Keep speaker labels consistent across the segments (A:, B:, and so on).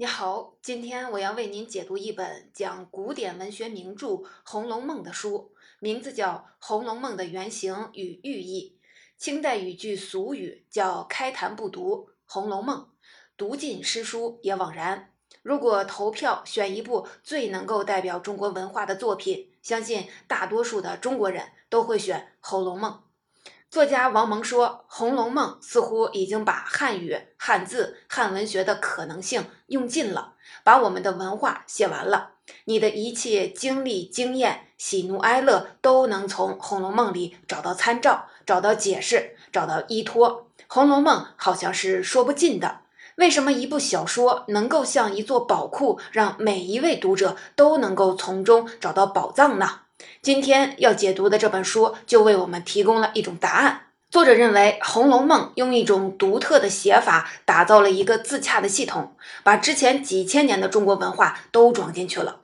A: 你好，今天我要为您解读一本讲古典文学名著《红楼梦》的书，名字叫《红楼梦的原型与寓意》。清代语句俗语叫“开坛不读红楼梦，读尽诗书也枉然”。如果投票选一部最能够代表中国文化的作品，相信大多数的中国人都会选《红楼梦》。作家王蒙说：“《红楼梦》似乎已经把汉语、汉字、汉文学的可能性用尽了，把我们的文化写完了。你的一切经历、经验、喜怒哀乐，都能从《红楼梦》里找到参照、找到解释、找到依托。《红楼梦》好像是说不尽的。为什么一部小说能够像一座宝库，让每一位读者都能够从中找到宝藏呢？”今天要解读的这本书就为我们提供了一种答案。作者认为，《红楼梦》用一种独特的写法打造了一个自洽的系统，把之前几千年的中国文化都装进去了。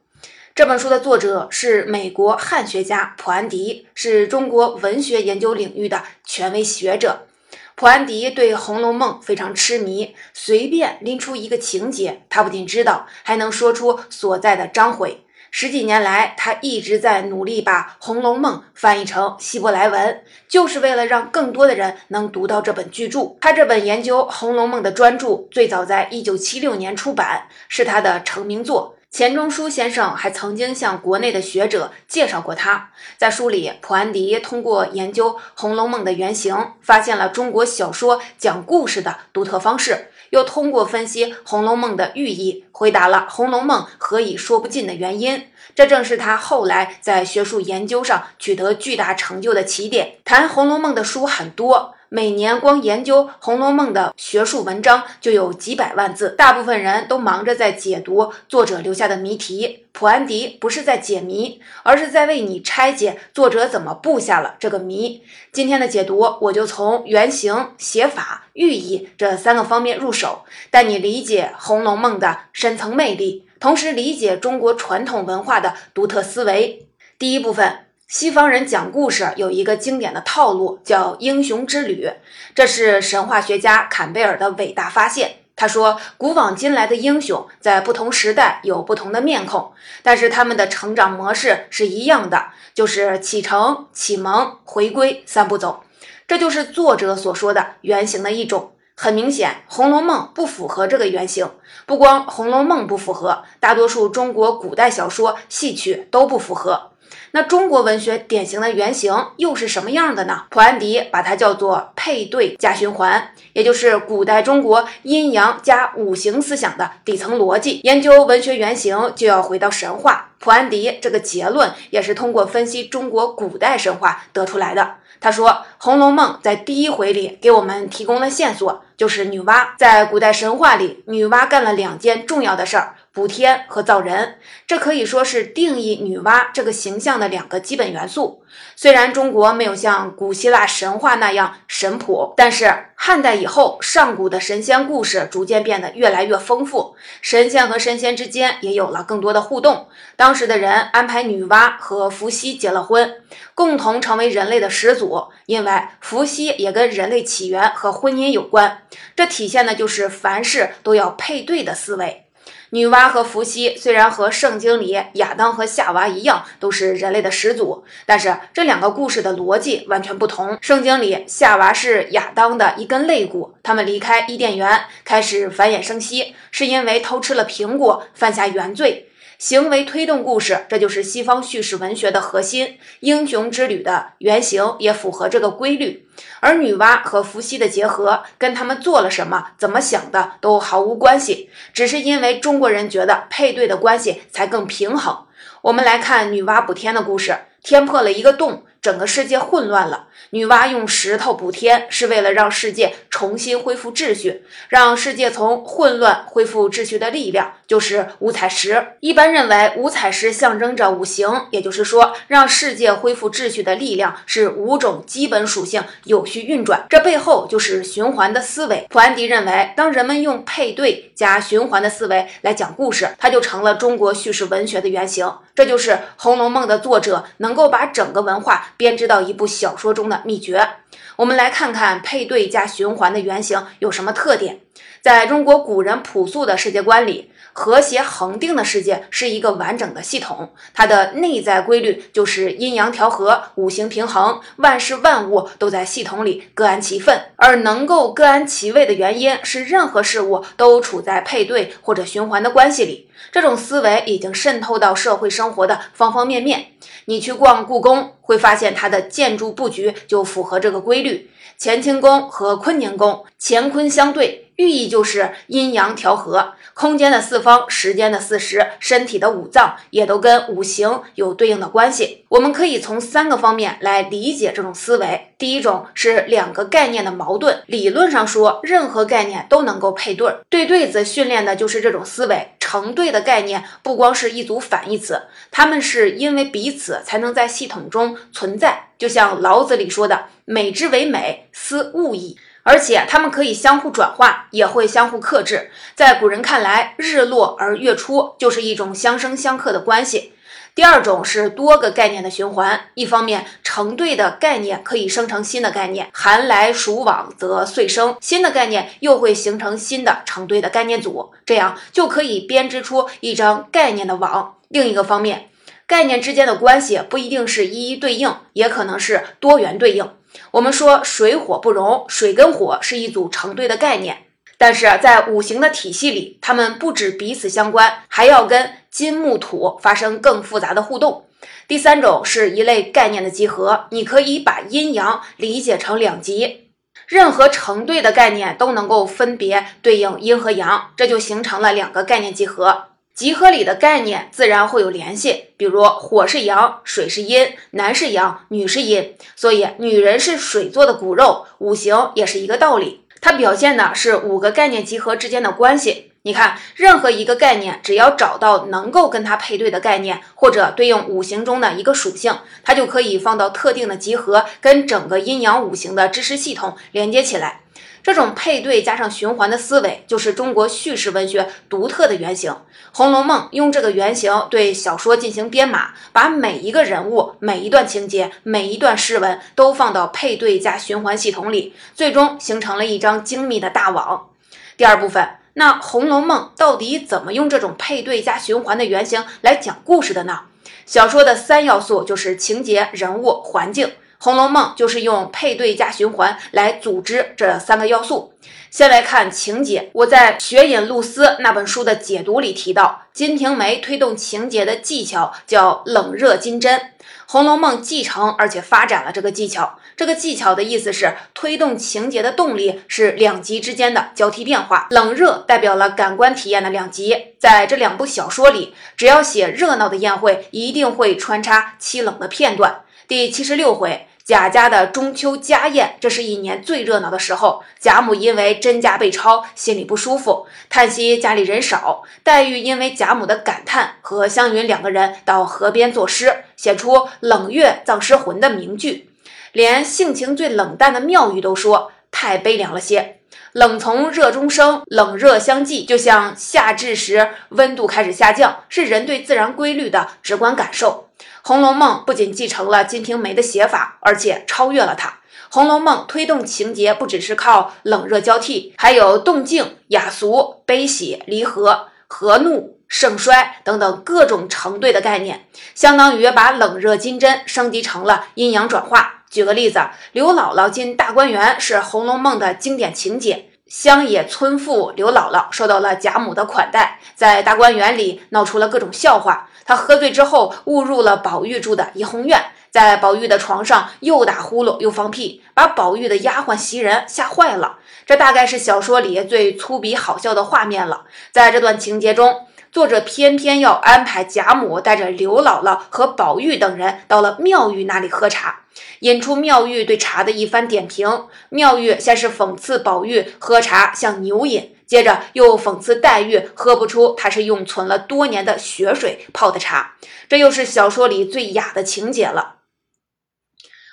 A: 这本书的作者是美国汉学家普安迪，是中国文学研究领域的权威学者。普安迪对《红楼梦》非常痴迷，随便拎出一个情节，他不仅知道，还能说出所在的章回。十几年来，他一直在努力把《红楼梦》翻译成希伯来文，就是为了让更多的人能读到这本巨著。他这本研究《红楼梦》的专著最早在一九七六年出版，是他的成名作。钱钟书先生还曾经向国内的学者介绍过他。在书里，普安迪通过研究《红楼梦》的原型，发现了中国小说讲故事的独特方式。又通过分析《红楼梦》的寓意，回答了《红楼梦》何以说不尽的原因。这正是他后来在学术研究上取得巨大成就的起点。谈《红楼梦》的书很多。每年光研究《红楼梦》的学术文章就有几百万字，大部分人都忙着在解读作者留下的谜题。普安迪不是在解谜，而是在为你拆解作者怎么布下了这个谜。今天的解读，我就从原型、写法、寓意这三个方面入手，带你理解《红楼梦》的深层魅力，同时理解中国传统文化的独特思维。第一部分。西方人讲故事有一个经典的套路，叫英雄之旅。这是神话学家坎贝尔的伟大发现。他说，古往今来的英雄在不同时代有不同的面孔，但是他们的成长模式是一样的，就是启程、启蒙、回归三步走。这就是作者所说的原型的一种。很明显，《红楼梦》不符合这个原型。不光《红楼梦》不符合，大多数中国古代小说、戏曲都不符合。那中国文学典型的原型又是什么样的呢？普安迪把它叫做配对加循环，也就是古代中国阴阳加五行思想的底层逻辑。研究文学原型就要回到神话。普安迪这个结论也是通过分析中国古代神话得出来的。他说，《红楼梦》在第一回里给我们提供了线索，就是女娲在古代神话里，女娲干了两件重要的事儿。补天和造人，这可以说是定义女娲这个形象的两个基本元素。虽然中国没有像古希腊神话那样神谱，但是汉代以后，上古的神仙故事逐渐变得越来越丰富，神仙和神仙之间也有了更多的互动。当时的人安排女娲和伏羲结了婚，共同成为人类的始祖，因为伏羲也跟人类起源和婚姻有关。这体现的就是凡事都要配对的思维。女娲和伏羲虽然和圣经里亚当和夏娃一样都是人类的始祖，但是这两个故事的逻辑完全不同。圣经里夏娃是亚当的一根肋骨，他们离开伊甸园开始繁衍生息，是因为偷吃了苹果犯下原罪。行为推动故事，这就是西方叙事文学的核心。英雄之旅的原型也符合这个规律。而女娲和伏羲的结合，跟他们做了什么、怎么想的都毫无关系，只是因为中国人觉得配对的关系才更平衡。我们来看女娲补天的故事，天破了一个洞。整个世界混乱了，女娲用石头补天，是为了让世界重新恢复秩序，让世界从混乱恢复秩序的力量就是五彩石。一般认为，五彩石象征着五行，也就是说，让世界恢复秩序的力量是五种基本属性有序运转，这背后就是循环的思维。普安迪认为，当人们用配对加循环的思维来讲故事，它就成了中国叙事文学的原型。这就是《红楼梦》的作者能够把整个文化。编织到一部小说中的秘诀，我们来看看配对加循环的原型有什么特点。在中国古人朴素的世界观里，和谐恒定的世界是一个完整的系统，它的内在规律就是阴阳调和、五行平衡，万事万物都在系统里各安其分。而能够各安其位的原因是，任何事物都处在配对或者循环的关系里。这种思维已经渗透到社会生活的方方面面。你去逛故宫，会发现它的建筑布局就符合这个规律。乾清宫和坤宁宫，乾坤相对，寓意就是阴阳调和。空间的四方，时间的四时，身体的五脏，也都跟五行有对应的关系。我们可以从三个方面来理解这种思维。第一种是两个概念的矛盾。理论上说，任何概念都能够配对儿。对对子训练的就是这种思维。成对的概念不光是一组反义词，它们是因为彼此才能在系统中存在。就像老子里说的“美之为美，斯物矣”。而且它们可以相互转化，也会相互克制。在古人看来，日落而月出就是一种相生相克的关系。第二种是多个概念的循环，一方面成对的概念可以生成新的概念，寒来暑往则岁生，新的概念又会形成新的成对的概念组，这样就可以编织出一张概念的网。另一个方面，概念之间的关系不一定是一一对应，也可能是多元对应。我们说水火不容，水跟火是一组成对的概念，但是在五行的体系里，它们不止彼此相关，还要跟金木土发生更复杂的互动。第三种是一类概念的集合，你可以把阴阳理解成两极，任何成对的概念都能够分别对应阴和阳，这就形成了两个概念集合。集合里的概念自然会有联系，比如火是阳，水是阴，男是阳，女是阴，所以女人是水做的骨肉，五行也是一个道理。它表现的是五个概念集合之间的关系。你看，任何一个概念，只要找到能够跟它配对的概念，或者对应五行中的一个属性，它就可以放到特定的集合，跟整个阴阳五行的知识系统连接起来。这种配对加上循环的思维，就是中国叙事文学独特的原型。《红楼梦》用这个原型对小说进行编码，把每一个人物、每一段情节、每一段诗文都放到配对加循环系统里，最终形成了一张精密的大网。第二部分，那《红楼梦》到底怎么用这种配对加循环的原型来讲故事的呢？小说的三要素就是情节、人物、环境。《红楼梦》就是用配对加循环来组织这三个要素。先来看情节，我在《雪隐露丝》那本书的解读里提到，《金瓶梅》推动情节的技巧叫冷热金针，《红楼梦》继承而且发展了这个技巧。这个技巧的意思是，推动情节的动力是两极之间的交替变化，冷热代表了感官体验的两极。在这两部小说里，只要写热闹的宴会，一定会穿插凄冷的片段。第七十六回，贾家的中秋家宴，这是一年最热闹的时候。贾母因为甄家被抄，心里不舒服，叹息家里人少。黛玉因为贾母的感叹，和湘云两个人到河边作诗，写出“冷月葬尸魂”的名句。连性情最冷淡的妙玉都说太悲凉了些。冷从热中生，冷热相济，就像夏至时温度开始下降，是人对自然规律的直观感受。《红楼梦》不仅继承了《金瓶梅》的写法，而且超越了它。《红楼梦》推动情节不只是靠冷热交替，还有动静、雅俗、悲喜、离合、和怒、盛衰等等各种成对的概念，相当于把冷热金针升级成了阴阳转化。举个例子，刘姥姥进大观园是《红楼梦》的经典情节。乡野村妇刘姥姥受到了贾母的款待，在大观园里闹出了各种笑话。他喝醉之后误入了宝玉住的怡红院，在宝玉的床上又打呼噜又放屁，把宝玉的丫鬟袭人吓坏了。这大概是小说里最粗鄙好笑的画面了。在这段情节中，作者偏偏要安排贾母带着刘姥姥和宝玉等人到了妙玉那里喝茶。引出妙玉对茶的一番点评。妙玉先是讽刺宝玉喝茶像牛饮，接着又讽刺黛玉喝不出他是用存了多年的血水泡的茶。这又是小说里最雅的情节了。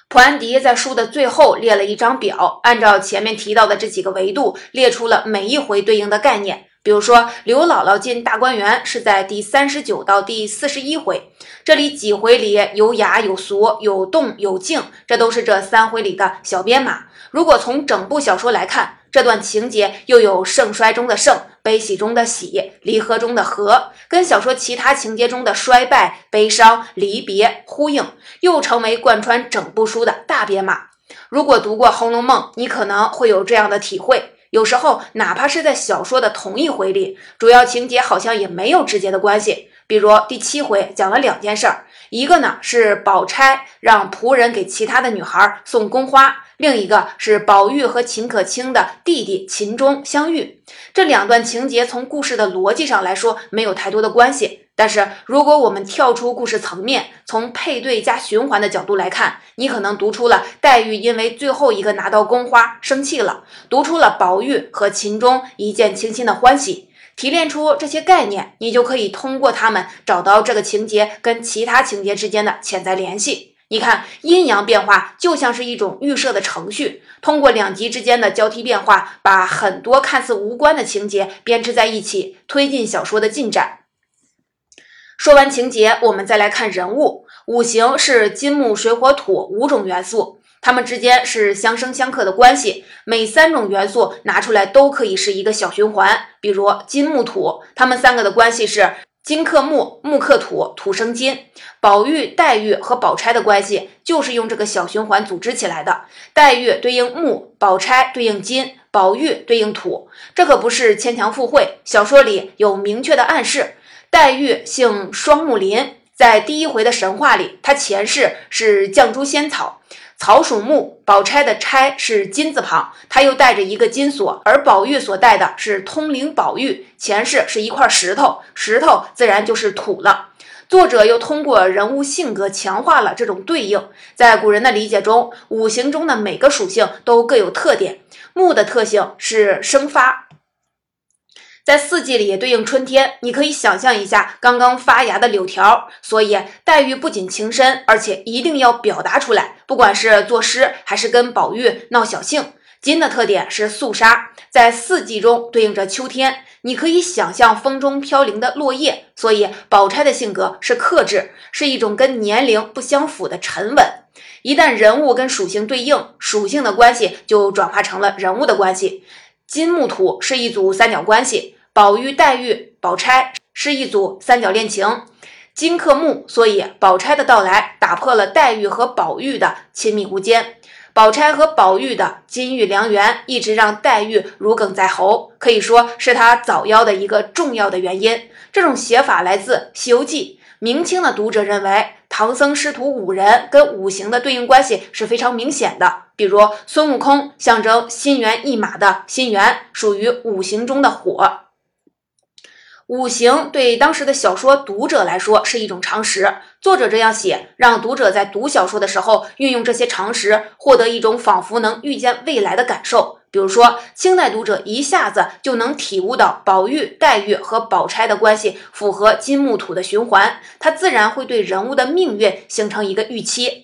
A: 普安迪在书的最后列了一张表，按照前面提到的这几个维度，列出了每一回对应的概念。比如说，刘姥姥进大观园是在第三十九到第四十一回，这里几回里有雅有俗，有动有静，这都是这三回里的小编码。如果从整部小说来看，这段情节又有盛衰中的盛、悲喜中的喜、离合中的合，跟小说其他情节中的衰败、悲伤、离别呼应，又成为贯穿整部书的大编码。如果读过《红楼梦》，你可能会有这样的体会。有时候，哪怕是在小说的同一回里，主要情节好像也没有直接的关系。比如第七回讲了两件事儿，一个呢是宝钗让仆人给其他的女孩送宫花，另一个是宝玉和秦可卿的弟弟秦钟相遇。这两段情节从故事的逻辑上来说没有太多的关系。但是，如果我们跳出故事层面，从配对加循环的角度来看，你可能读出了黛玉因为最后一个拿到宫花生气了，读出了宝玉和秦钟一见倾心的欢喜。提炼出这些概念，你就可以通过它们找到这个情节跟其他情节之间的潜在联系。你看，阴阳变化就像是一种预设的程序，通过两极之间的交替变化，把很多看似无关的情节编织在一起，推进小说的进展。说完情节，我们再来看人物。五行是金木水火土五种元素，它们之间是相生相克的关系。每三种元素拿出来都可以是一个小循环。比如金木土，它们三个的关系是金克木，木克土，土生金。宝玉、黛玉和宝钗的关系就是用这个小循环组织起来的。黛玉对应木，宝钗对应金，宝玉对应土。这可不是牵强附会，小说里有明确的暗示。黛玉姓双木林，在第一回的神话里，她前世是绛珠仙草，草属木。宝钗的钗是金字旁，她又带着一个金锁，而宝玉所带的是通灵宝玉，前世是一块石头，石头自然就是土了。作者又通过人物性格强化了这种对应。在古人的理解中，五行中的每个属性都各有特点，木的特性是生发。在四季里对应春天，你可以想象一下刚刚发芽的柳条。所以黛玉不仅情深，而且一定要表达出来，不管是作诗还是跟宝玉闹小性。金的特点是肃杀，在四季中对应着秋天，你可以想象风中飘零的落叶。所以宝钗的性格是克制，是一种跟年龄不相符的沉稳。一旦人物跟属性对应，属性的关系就转化成了人物的关系。金木土是一组三角关系，宝玉、黛玉、宝钗是一组三角恋情。金克木，所以宝钗的到来打破了黛玉和宝玉的亲密无间。宝钗和宝玉的金玉良缘，一直让黛玉如鲠在喉，可以说是她早夭的一个重要的原因。这种写法来自《西游记》。明清的读者认为，唐僧师徒五人跟五行的对应关系是非常明显的。比如孙悟空象征心猿意马的心猿，属于五行中的火。五行对当时的小说读者来说是一种常识。作者这样写，让读者在读小说的时候运用这些常识，获得一种仿佛能预见未来的感受。比如说，清代读者一下子就能体悟到宝玉、黛玉和宝钗的关系符合金木土的循环，他自然会对人物的命运形成一个预期。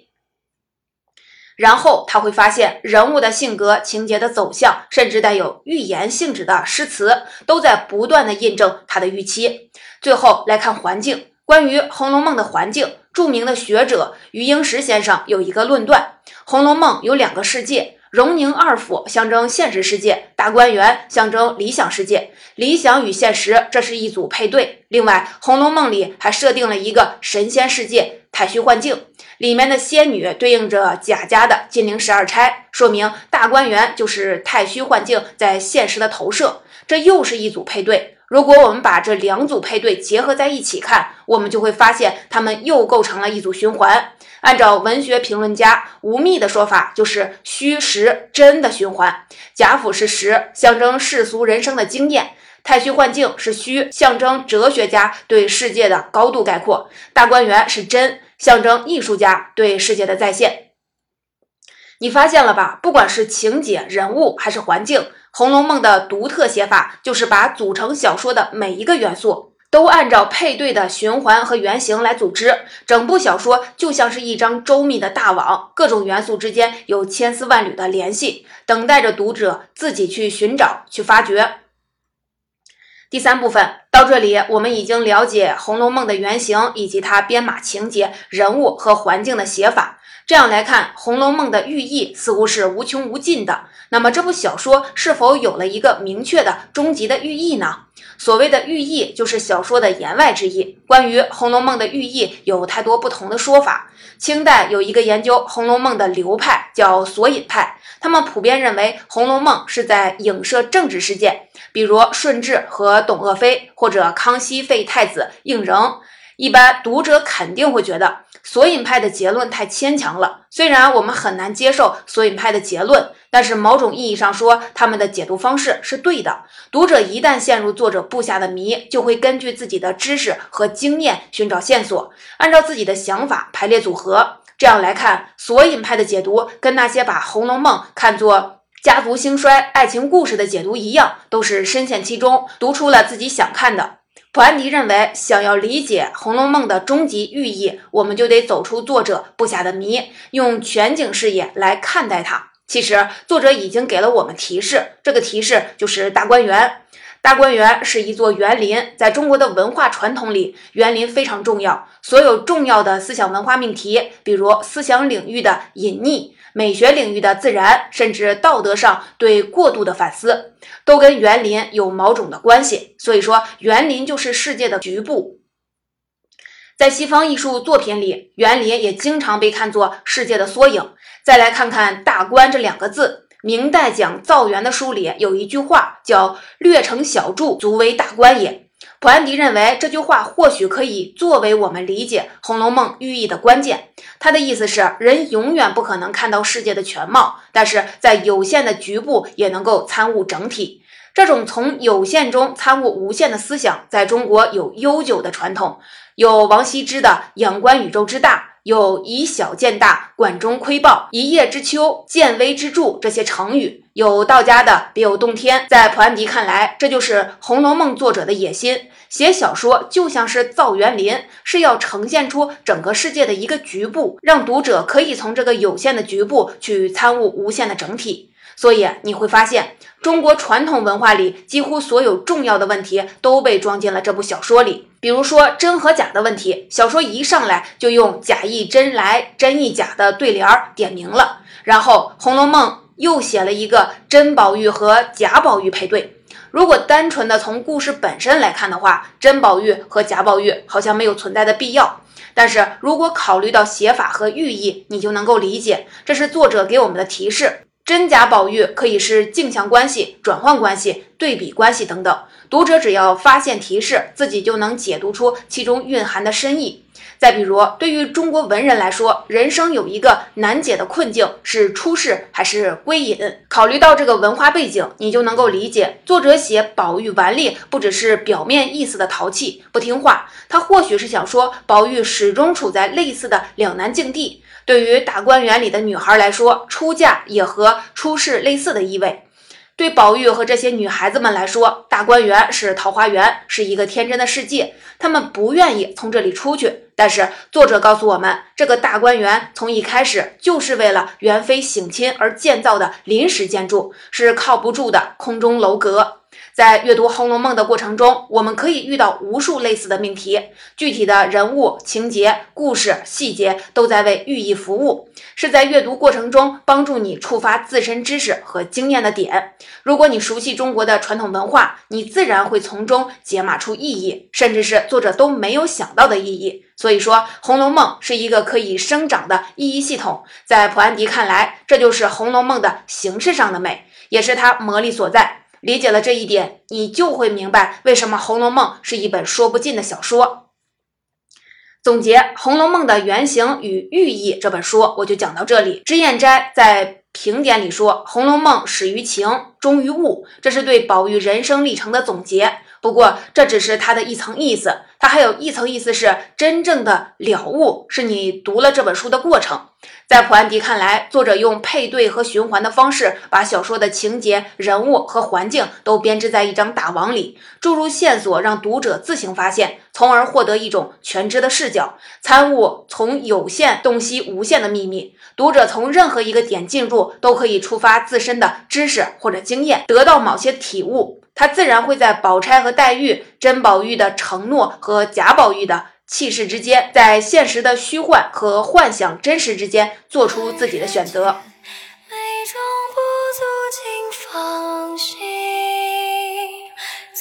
A: 然后他会发现人物的性格、情节的走向，甚至带有预言性质的诗词，都在不断的印证他的预期。最后来看环境，关于《红楼梦》的环境，著名的学者余英时先生有一个论断：《红楼梦》有两个世界。荣宁二府象征现实世界，大观园象征理想世界。理想与现实，这是一组配对。另外，《红楼梦》里还设定了一个神仙世界——太虚幻境，里面的仙女对应着贾家的金陵十二钗，说明大观园就是太虚幻境在现实的投射。这又是一组配对。如果我们把这两组配对结合在一起看，我们就会发现它们又构成了一组循环。按照文学评论家吴宓的说法，就是虚实真的循环。贾府是实，象征世俗人生的经验；太虚幻境是虚，象征哲学家对世界的高度概括；大观园是真，象征艺术家对世界的再现。你发现了吧？不管是情节、人物还是环境，《红楼梦》的独特写法就是把组成小说的每一个元素。都按照配对的循环和原型来组织，整部小说就像是一张周密的大网，各种元素之间有千丝万缕的联系，等待着读者自己去寻找、去发掘。第三部分到这里，我们已经了解《红楼梦》的原型以及它编码情节、人物和环境的写法。这样来看，《红楼梦》的寓意似乎是无穷无尽的。那么，这部小说是否有了一个明确的终极的寓意呢？所谓的寓意，就是小说的言外之意。关于《红楼梦》的寓意，有太多不同的说法。清代有一个研究《红楼梦》的流派，叫索引派，他们普遍认为《红楼梦》是在影射政治事件，比如顺治和董鄂妃，或者康熙废太子胤禛。一般读者肯定会觉得索引派的结论太牵强了。虽然我们很难接受索引派的结论，但是某种意义上说，他们的解读方式是对的。读者一旦陷入作者布下的谜，就会根据自己的知识和经验寻找线索，按照自己的想法排列组合。这样来看，索引派的解读跟那些把《红楼梦》看作家族兴衰、爱情故事的解读一样，都是深陷其中，读出了自己想看的。普安迪认为，想要理解《红楼梦》的终极寓意，我们就得走出作者布下的谜，用全景视野来看待它。其实，作者已经给了我们提示，这个提示就是大观园。大观园是一座园林，在中国的文化传统里，园林非常重要。所有重要的思想文化命题，比如思想领域的隐匿。美学领域的自然，甚至道德上对过度的反思，都跟园林有某种的关系。所以说，园林就是世界的局部。在西方艺术作品里，园林也经常被看作世界的缩影。再来看看“大观”这两个字，明代讲造园的书里有一句话，叫“略成小筑，足为大观也”。普安迪认为这句话或许可以作为我们理解《红楼梦》寓意的关键。他的意思是，人永远不可能看到世界的全貌，但是在有限的局部也能够参悟整体。这种从有限中参悟无限的思想，在中国有悠久的传统。有王羲之的“仰观宇宙之大”，有“以小见大，管中窥豹”，“一叶知秋，见微知著”这些成语。有道家的“别有洞天”。在普安迪看来，这就是《红楼梦》作者的野心。写小说就像是造园林，是要呈现出整个世界的一个局部，让读者可以从这个有限的局部去参悟无限的整体。所以你会发现，中国传统文化里几乎所有重要的问题都被装进了这部小说里。比如说真和假的问题，小说一上来就用“假亦真来，真亦假”的对联儿点明了。然后《红楼梦》又写了一个真宝玉和假宝玉配对。如果单纯的从故事本身来看的话，真宝玉和假宝玉好像没有存在的必要。但是如果考虑到写法和寓意，你就能够理解，这是作者给我们的提示。真假宝玉可以是镜像关系、转换关系、对比关系等等。读者只要发现提示，自己就能解读出其中蕴含的深意。再比如，对于中国文人来说，人生有一个难解的困境，是出世还是归隐？考虑到这个文化背景，你就能够理解，作者写宝玉顽劣，不只是表面意思的淘气、不听话，他或许是想说，宝玉始终处在类似的两难境地。对于大观园里的女孩来说，出嫁也和出世类似的意味。对宝玉和这些女孩子们来说，大观园是桃花源，是一个天真的世界，他们不愿意从这里出去。但是作者告诉我们，这个大观园从一开始就是为了元妃省亲而建造的临时建筑，是靠不住的空中楼阁。在阅读《红楼梦》的过程中，我们可以遇到无数类似的命题，具体的人物、情节、故事细节都在为寓意服务，是在阅读过程中帮助你触发自身知识和经验的点。如果你熟悉中国的传统文化，你自然会从中解码出意义，甚至是作者都没有想到的意义。所以说，《红楼梦》是一个可以生长的意义系统。在普安迪看来，这就是《红楼梦》的形式上的美，也是它魔力所在。理解了这一点，你就会明白为什么《红楼梦》是一本说不尽的小说。总结《红楼梦》的原型与寓意这本书，我就讲到这里。脂砚斋在评点里说，《红楼梦》始于情，终于物，这是对宝玉人生历程的总结。不过，这只是他的一层意思，它还有一层意思是真正的了悟，是你读了这本书的过程。在普安迪看来，作者用配对和循环的方式，把小说的情节、人物和环境都编织在一张大网里，注入线索，让读者自行发现，从而获得一种全知的视角，参悟从有限洞悉无限的秘密。读者从任何一个点进入，都可以触发自身的知识或者经验，得到某些体悟。他自然会在宝钗和黛玉、真宝玉的承诺和贾宝玉的气势之间，在现实的虚幻和幻想真实之间做出自己的选择。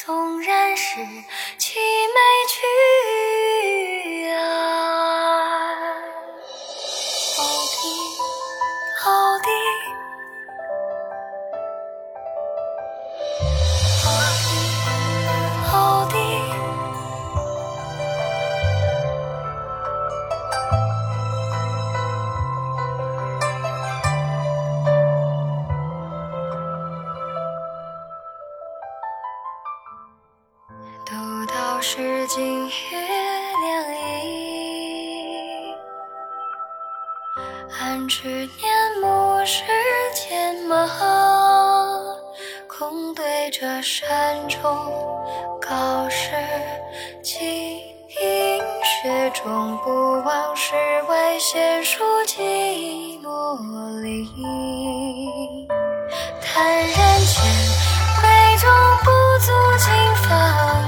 B: 纵然是凄美曲是今月凉意，暗指年暮时牵马，空对着山中高士几饮雪中不忘世外闲书寂寞里，叹人间美中不足尽放